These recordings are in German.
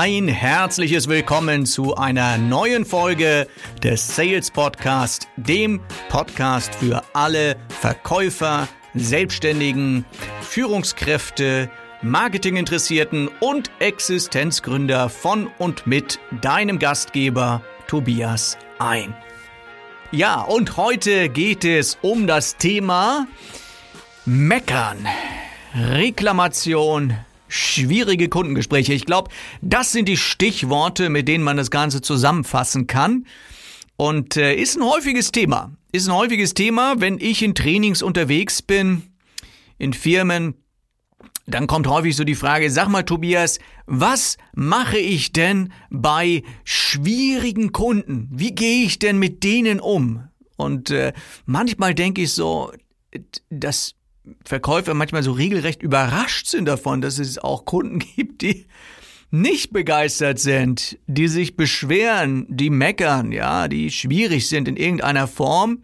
ein herzliches Willkommen zu einer neuen Folge des Sales Podcast, dem Podcast für alle Verkäufer, Selbstständigen, Führungskräfte, Marketinginteressierten und Existenzgründer von und mit deinem Gastgeber Tobias ein. Ja, und heute geht es um das Thema Meckern, Reklamation, schwierige Kundengespräche. Ich glaube, das sind die Stichworte, mit denen man das Ganze zusammenfassen kann. Und äh, ist ein häufiges Thema. Ist ein häufiges Thema, wenn ich in Trainings unterwegs bin, in Firmen. Dann kommt häufig so die Frage, sag mal Tobias, was mache ich denn bei schwierigen Kunden? Wie gehe ich denn mit denen um? Und äh, manchmal denke ich so, das Verkäufer manchmal so regelrecht überrascht sind davon, dass es auch Kunden gibt, die nicht begeistert sind, die sich beschweren, die meckern, ja, die schwierig sind in irgendeiner Form.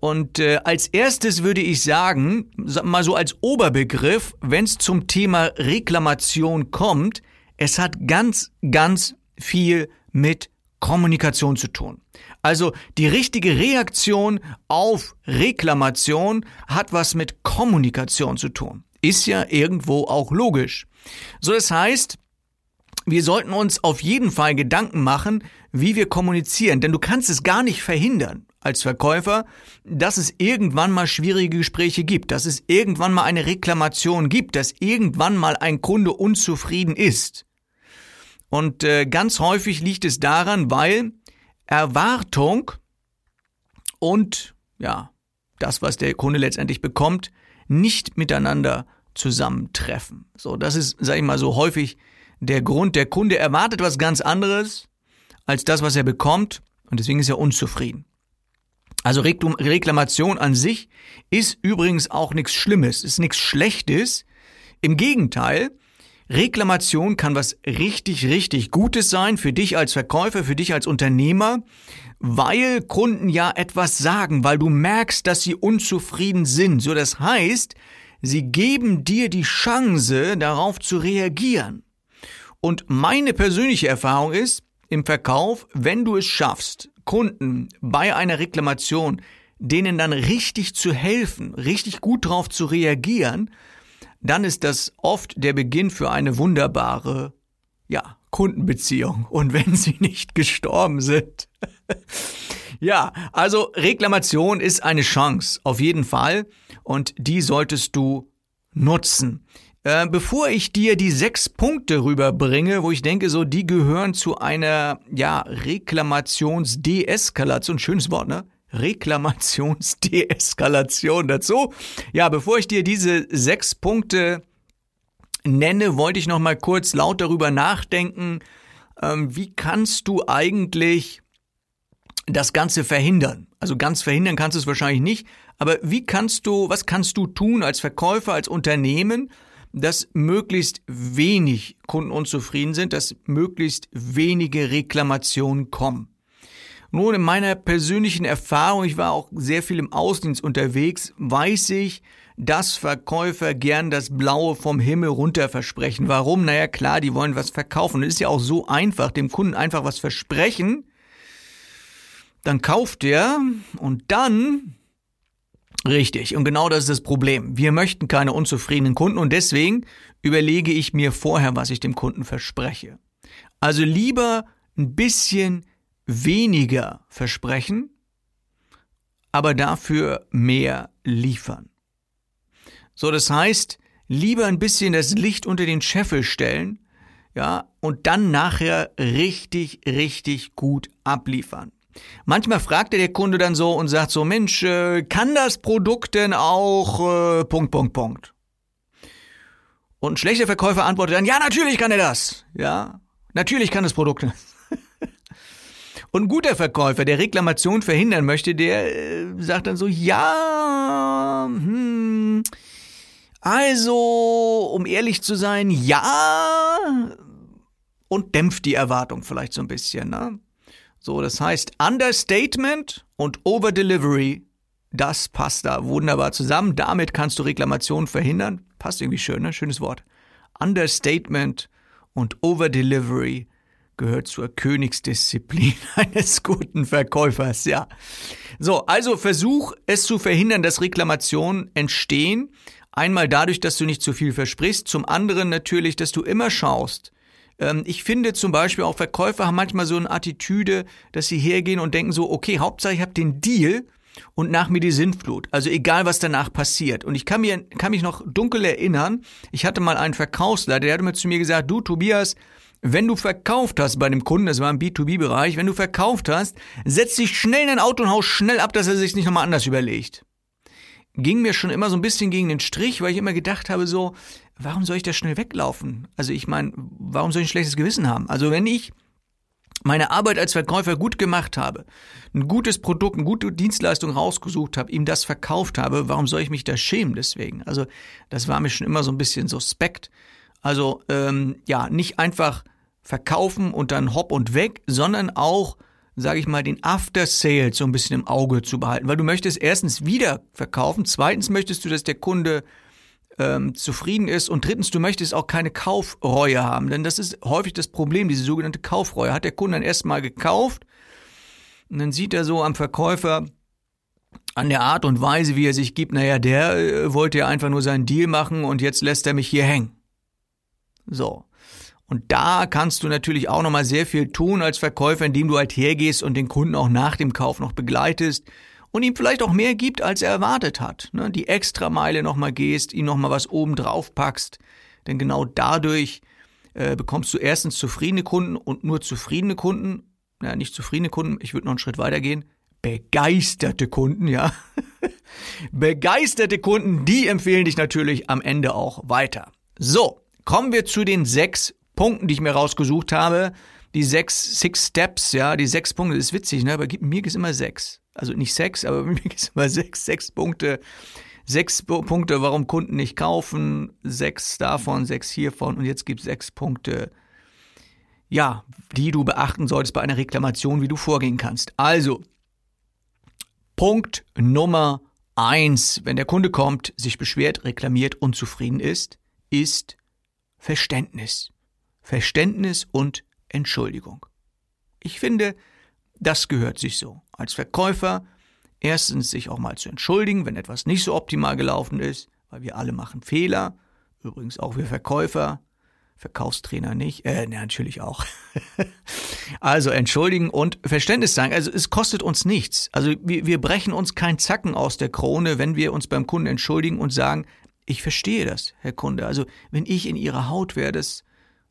Und äh, als erstes würde ich sagen, mal so als Oberbegriff, wenn es zum Thema Reklamation kommt, es hat ganz, ganz viel mit Kommunikation zu tun. Also die richtige Reaktion auf Reklamation hat was mit Kommunikation zu tun. Ist ja irgendwo auch logisch. So das heißt, wir sollten uns auf jeden Fall Gedanken machen, wie wir kommunizieren, denn du kannst es gar nicht verhindern als Verkäufer, dass es irgendwann mal schwierige Gespräche gibt, dass es irgendwann mal eine Reklamation gibt, dass irgendwann mal ein Kunde unzufrieden ist. Und äh, ganz häufig liegt es daran, weil Erwartung und ja, das, was der Kunde letztendlich bekommt, nicht miteinander zusammentreffen. So, das ist, sag ich mal, so häufig der Grund. Der Kunde erwartet was ganz anderes als das, was er bekommt und deswegen ist er unzufrieden. Also Reklamation an sich ist übrigens auch nichts Schlimmes, ist nichts Schlechtes. Im Gegenteil, Reklamation kann was richtig, richtig Gutes sein für dich als Verkäufer, für dich als Unternehmer, weil Kunden ja etwas sagen, weil du merkst, dass sie unzufrieden sind. So das heißt, sie geben dir die Chance, darauf zu reagieren. Und meine persönliche Erfahrung ist, im Verkauf, wenn du es schaffst, Kunden bei einer Reklamation, denen dann richtig zu helfen, richtig gut darauf zu reagieren, dann ist das oft der Beginn für eine wunderbare, ja, Kundenbeziehung. Und wenn sie nicht gestorben sind. ja, also Reklamation ist eine Chance, auf jeden Fall. Und die solltest du nutzen. Äh, bevor ich dir die sechs Punkte rüberbringe, wo ich denke, so, die gehören zu einer, ja, Reklamations-Deeskalation, schönes Wort, ne? Reklamationsdeeskalation dazu. Ja, bevor ich dir diese sechs Punkte nenne, wollte ich noch mal kurz laut darüber nachdenken, ähm, wie kannst du eigentlich das Ganze verhindern? Also ganz verhindern kannst du es wahrscheinlich nicht, aber wie kannst du, was kannst du tun als Verkäufer, als Unternehmen, dass möglichst wenig Kunden unzufrieden sind, dass möglichst wenige Reklamationen kommen? Nun, in meiner persönlichen Erfahrung, ich war auch sehr viel im Außendienst unterwegs, weiß ich, dass Verkäufer gern das Blaue vom Himmel runter versprechen. Warum? Naja, klar, die wollen was verkaufen. Es ist ja auch so einfach, dem Kunden einfach was versprechen. Dann kauft er und dann Richtig, und genau das ist das Problem. Wir möchten keine unzufriedenen Kunden und deswegen überlege ich mir vorher, was ich dem Kunden verspreche. Also lieber ein bisschen weniger versprechen, aber dafür mehr liefern. So, das heißt, lieber ein bisschen das Licht unter den Scheffel stellen, ja, und dann nachher richtig, richtig gut abliefern. Manchmal fragt der Kunde dann so und sagt so, Mensch, äh, kann das Produkt denn auch äh, Punkt, Punkt, Punkt? Und ein schlechter Verkäufer antwortet dann, ja, natürlich kann er das. Ja, natürlich kann das Produkt. Und ein guter Verkäufer, der Reklamation verhindern möchte, der äh, sagt dann so, ja, hm, also, um ehrlich zu sein, ja, und dämpft die Erwartung vielleicht so ein bisschen. Ne? So, das heißt, Understatement und Overdelivery, das passt da wunderbar zusammen. Damit kannst du Reklamationen verhindern. Passt irgendwie schön, ne? Schönes Wort. Understatement Und Overdelivery gehört zur Königsdisziplin eines guten Verkäufers, ja. So, also versuch es zu verhindern, dass Reklamationen entstehen. Einmal dadurch, dass du nicht zu viel versprichst, zum anderen natürlich, dass du immer schaust. Ähm, ich finde zum Beispiel auch Verkäufer haben manchmal so eine Attitüde, dass sie hergehen und denken so, okay, Hauptsache ich habe den Deal und nach mir die Sintflut. Also egal, was danach passiert. Und ich kann, mir, kann mich noch dunkel erinnern, ich hatte mal einen Verkaufsleiter, der hatte mir zu mir gesagt, du Tobias, wenn du verkauft hast bei dem Kunden, das war im B2B-Bereich, wenn du verkauft hast, setz dich schnell in dein Auto und hau schnell ab, dass er sich nicht nochmal anders überlegt. Ging mir schon immer so ein bisschen gegen den Strich, weil ich immer gedacht habe so, warum soll ich da schnell weglaufen? Also ich meine, warum soll ich ein schlechtes Gewissen haben? Also wenn ich meine Arbeit als Verkäufer gut gemacht habe, ein gutes Produkt, eine gute Dienstleistung rausgesucht habe, ihm das verkauft habe, warum soll ich mich da schämen deswegen? Also das war mir schon immer so ein bisschen suspekt. Also ähm, ja, nicht einfach verkaufen und dann hopp und weg, sondern auch, sage ich mal, den After Sales so ein bisschen im Auge zu behalten, weil du möchtest erstens wieder verkaufen, zweitens möchtest du, dass der Kunde ähm, zufrieden ist und drittens, du möchtest auch keine Kaufreue haben, denn das ist häufig das Problem, diese sogenannte Kaufreue. Hat der Kunde dann erstmal gekauft und dann sieht er so am Verkäufer an der Art und Weise, wie er sich gibt, naja, der äh, wollte ja einfach nur seinen Deal machen und jetzt lässt er mich hier hängen. So. Und da kannst du natürlich auch nochmal sehr viel tun als Verkäufer, indem du halt hergehst und den Kunden auch nach dem Kauf noch begleitest und ihm vielleicht auch mehr gibt, als er erwartet hat. Ne? Die Extrameile nochmal gehst, ihm nochmal was oben drauf packst. Denn genau dadurch äh, bekommst du erstens zufriedene Kunden und nur zufriedene Kunden, ja, nicht zufriedene Kunden, ich würde noch einen Schritt weiter gehen, begeisterte Kunden, ja. begeisterte Kunden, die empfehlen dich natürlich am Ende auch weiter. So, kommen wir zu den sechs Punkten, die ich mir rausgesucht habe. Die sechs, six Steps, ja, die sechs Punkte, das ist witzig, ne, aber mir gibt es immer sechs also nicht sechs, aber mir gibt es immer sechs, sechs Punkte. Sechs Punkte, warum Kunden nicht kaufen, sechs davon, sechs hiervon und jetzt gibt es sechs Punkte, ja, die du beachten solltest bei einer Reklamation, wie du vorgehen kannst. Also, Punkt Nummer eins, wenn der Kunde kommt, sich beschwert, reklamiert, unzufrieden ist, ist Verständnis. Verständnis und Entschuldigung. Ich finde, das gehört sich so. Als Verkäufer erstens sich auch mal zu entschuldigen, wenn etwas nicht so optimal gelaufen ist, weil wir alle machen Fehler. Übrigens auch wir Verkäufer, Verkaufstrainer nicht, äh, ne, natürlich auch. also entschuldigen und Verständnis sagen. Also es kostet uns nichts. Also wir, wir brechen uns keinen Zacken aus der Krone, wenn wir uns beim Kunden entschuldigen und sagen, ich verstehe das, Herr Kunde. Also wenn ich in Ihrer Haut wäre, das,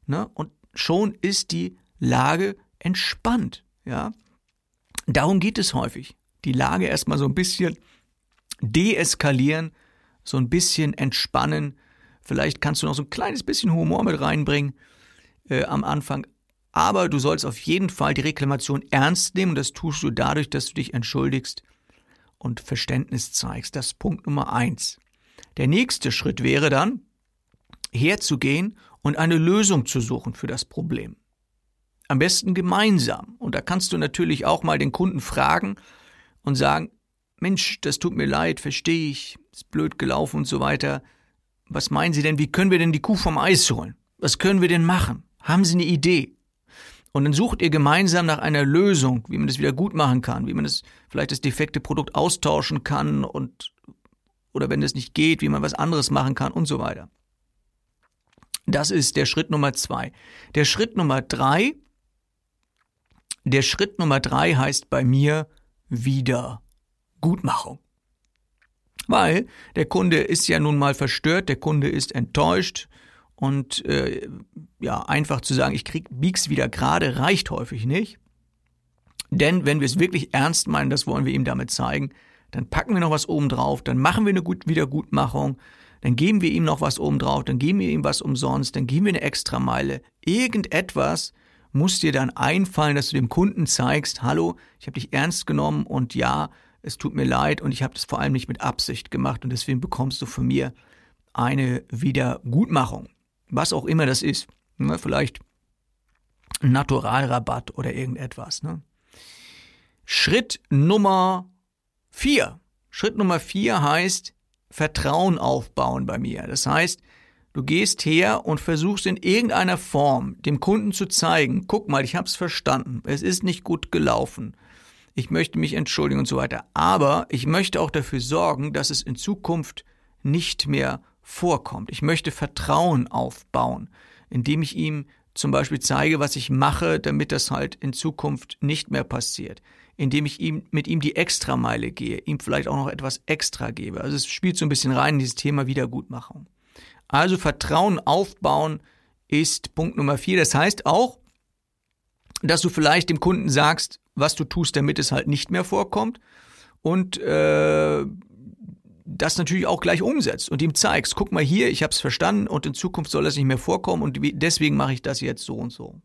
ne, und schon ist die Lage entspannt, ja. Darum geht es häufig. Die Lage erstmal so ein bisschen deeskalieren, so ein bisschen entspannen. Vielleicht kannst du noch so ein kleines bisschen Humor mit reinbringen äh, am Anfang. Aber du sollst auf jeden Fall die Reklamation ernst nehmen und das tust du dadurch, dass du dich entschuldigst und Verständnis zeigst. Das ist Punkt Nummer eins. Der nächste Schritt wäre dann, herzugehen und eine Lösung zu suchen für das Problem. Am besten gemeinsam. Und da kannst du natürlich auch mal den Kunden fragen und sagen, Mensch, das tut mir leid, verstehe ich, ist blöd gelaufen und so weiter. Was meinen Sie denn, wie können wir denn die Kuh vom Eis holen? Was können wir denn machen? Haben Sie eine Idee? Und dann sucht ihr gemeinsam nach einer Lösung, wie man das wieder gut machen kann, wie man das vielleicht das defekte Produkt austauschen kann und oder wenn das nicht geht, wie man was anderes machen kann und so weiter. Das ist der Schritt Nummer zwei. Der Schritt Nummer drei der Schritt Nummer drei heißt bei mir Wiedergutmachung. Weil der Kunde ist ja nun mal verstört, der Kunde ist enttäuscht und äh, ja, einfach zu sagen, ich krieg bieg's wieder gerade, reicht häufig nicht. Denn wenn wir es wirklich ernst meinen, das wollen wir ihm damit zeigen, dann packen wir noch was oben drauf, dann machen wir eine Gut Wiedergutmachung, dann geben wir ihm noch was oben drauf, dann geben wir ihm was umsonst, dann geben wir eine Extrameile, irgendetwas, muss dir dann einfallen, dass du dem Kunden zeigst, hallo, ich habe dich ernst genommen und ja, es tut mir leid und ich habe das vor allem nicht mit Absicht gemacht und deswegen bekommst du von mir eine Wiedergutmachung. Was auch immer das ist. Ne, vielleicht ein Naturalrabatt oder irgendetwas. Ne? Schritt Nummer vier. Schritt Nummer vier heißt Vertrauen aufbauen bei mir. Das heißt, Du gehst her und versuchst in irgendeiner Form dem Kunden zu zeigen, guck mal, ich hab's verstanden, es ist nicht gut gelaufen. Ich möchte mich entschuldigen und so weiter. Aber ich möchte auch dafür sorgen, dass es in Zukunft nicht mehr vorkommt. Ich möchte Vertrauen aufbauen, indem ich ihm zum Beispiel zeige, was ich mache, damit das halt in Zukunft nicht mehr passiert. Indem ich ihm, mit ihm die Extrameile gehe, ihm vielleicht auch noch etwas extra gebe. Also es spielt so ein bisschen rein in dieses Thema Wiedergutmachung. Also Vertrauen aufbauen ist Punkt Nummer vier. Das heißt auch, dass du vielleicht dem Kunden sagst, was du tust, damit es halt nicht mehr vorkommt und äh, das natürlich auch gleich umsetzt und ihm zeigst, guck mal hier, ich habe es verstanden und in Zukunft soll das nicht mehr vorkommen und deswegen mache ich das jetzt so und so.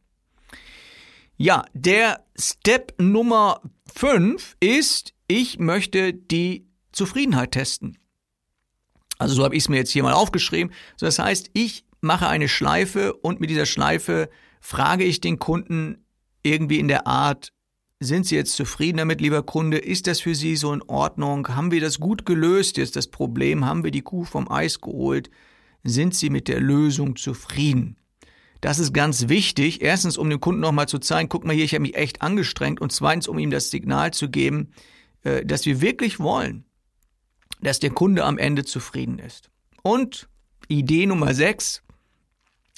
Ja, der Step Nummer fünf ist, ich möchte die Zufriedenheit testen. Also so habe ich es mir jetzt hier mal aufgeschrieben. So, das heißt, ich mache eine Schleife und mit dieser Schleife frage ich den Kunden irgendwie in der Art, sind Sie jetzt zufrieden damit, lieber Kunde? Ist das für Sie so in Ordnung? Haben wir das gut gelöst jetzt, das Problem? Haben wir die Kuh vom Eis geholt? Sind Sie mit der Lösung zufrieden? Das ist ganz wichtig. Erstens, um dem Kunden nochmal zu zeigen, guck mal hier, ich habe mich echt angestrengt. Und zweitens, um ihm das Signal zu geben, äh, dass wir wirklich wollen, dass der Kunde am Ende zufrieden ist. Und Idee Nummer sechs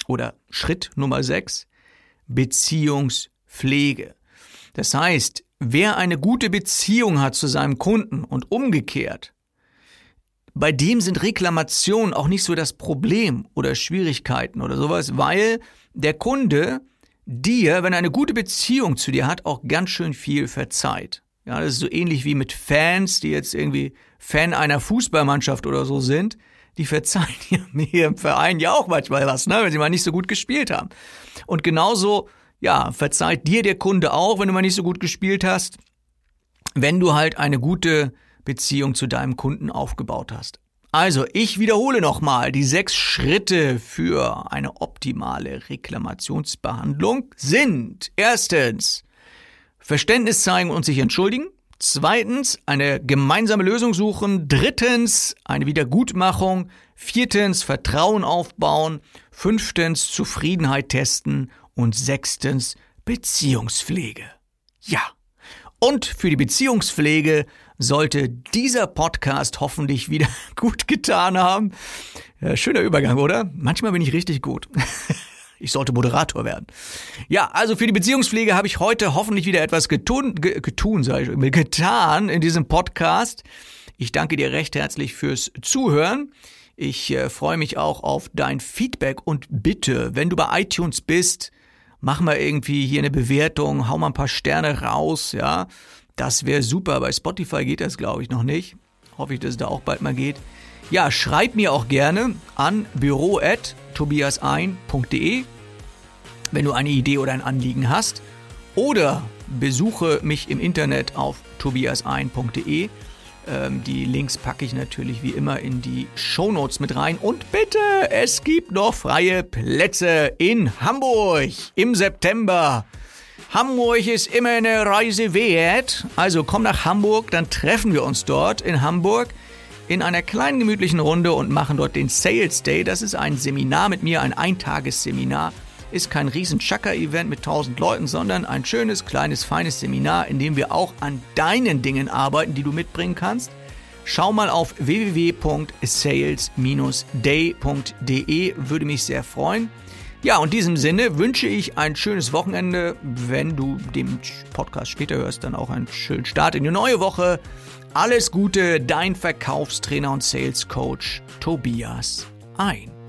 oder Schritt Nummer sechs, Beziehungspflege. Das heißt, wer eine gute Beziehung hat zu seinem Kunden und umgekehrt, bei dem sind Reklamationen auch nicht so das Problem oder Schwierigkeiten oder sowas, weil der Kunde dir, wenn er eine gute Beziehung zu dir hat, auch ganz schön viel verzeiht. Ja, das ist so ähnlich wie mit Fans, die jetzt irgendwie Fan einer Fußballmannschaft oder so sind. Die verzeihen mir im Verein ja auch manchmal was, ne, wenn sie mal nicht so gut gespielt haben. Und genauso, ja, verzeiht dir der Kunde auch, wenn du mal nicht so gut gespielt hast, wenn du halt eine gute Beziehung zu deinem Kunden aufgebaut hast. Also, ich wiederhole nochmal, die sechs Schritte für eine optimale Reklamationsbehandlung sind erstens, Verständnis zeigen und sich entschuldigen. Zweitens, eine gemeinsame Lösung suchen. Drittens, eine Wiedergutmachung. Viertens, Vertrauen aufbauen. Fünftens, Zufriedenheit testen. Und sechstens, Beziehungspflege. Ja. Und für die Beziehungspflege sollte dieser Podcast hoffentlich wieder gut getan haben. Ja, schöner Übergang, oder? Manchmal bin ich richtig gut. Ich sollte Moderator werden. Ja, also für die Beziehungspflege habe ich heute hoffentlich wieder etwas getun, getun, sag ich, getan in diesem Podcast. Ich danke dir recht herzlich fürs Zuhören. Ich äh, freue mich auch auf dein Feedback und bitte, wenn du bei iTunes bist, mach mal irgendwie hier eine Bewertung, hau mal ein paar Sterne raus, ja. Das wäre super. Bei Spotify geht das, glaube ich, noch nicht. Hoffe ich, dass es da auch bald mal geht. Ja, schreib mir auch gerne an büro@tobiasein.de, wenn du eine Idee oder ein Anliegen hast. Oder besuche mich im Internet auf tobiasein.de. Ähm, die Links packe ich natürlich wie immer in die Shownotes mit rein. Und bitte, es gibt noch freie Plätze in Hamburg im September. Hamburg ist immer eine Reise wert. Also komm nach Hamburg, dann treffen wir uns dort in Hamburg in einer kleinen gemütlichen Runde und machen dort den Sales Day. Das ist ein Seminar mit mir, ein Eintagesseminar. Ist kein riesen Chaka-Event mit 1000 Leuten, sondern ein schönes, kleines, feines Seminar, in dem wir auch an deinen Dingen arbeiten, die du mitbringen kannst. Schau mal auf www.sales-day.de, würde mich sehr freuen. Ja, und in diesem Sinne wünsche ich ein schönes Wochenende. Wenn du den Podcast später hörst, dann auch einen schönen Start in die neue Woche. Alles Gute, dein Verkaufstrainer und Sales Coach Tobias ein.